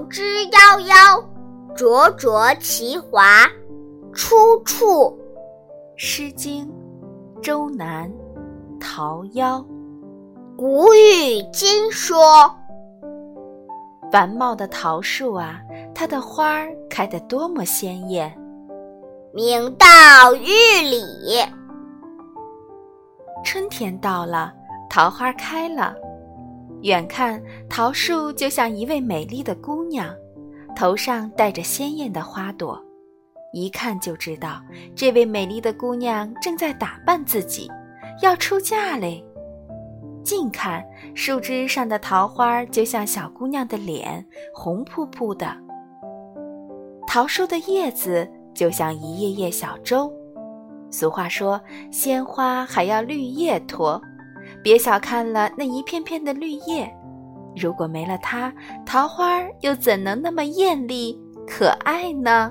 之夭夭，灼灼其华。出处《诗经·周南·桃夭》。古语今说。繁茂的桃树啊，它的花儿开得多么鲜艳！明道玉里。春天到了，桃花开了。远看桃树就像一位美丽的姑娘，头上戴着鲜艳的花朵，一看就知道这位美丽的姑娘正在打扮自己，要出嫁嘞。近看树枝上的桃花就像小姑娘的脸，红扑扑的。桃树的叶子就像一叶叶小舟。俗话说：“鲜花还要绿叶托。”别小看了那一片片的绿叶，如果没了它，桃花又怎能那么艳丽可爱呢？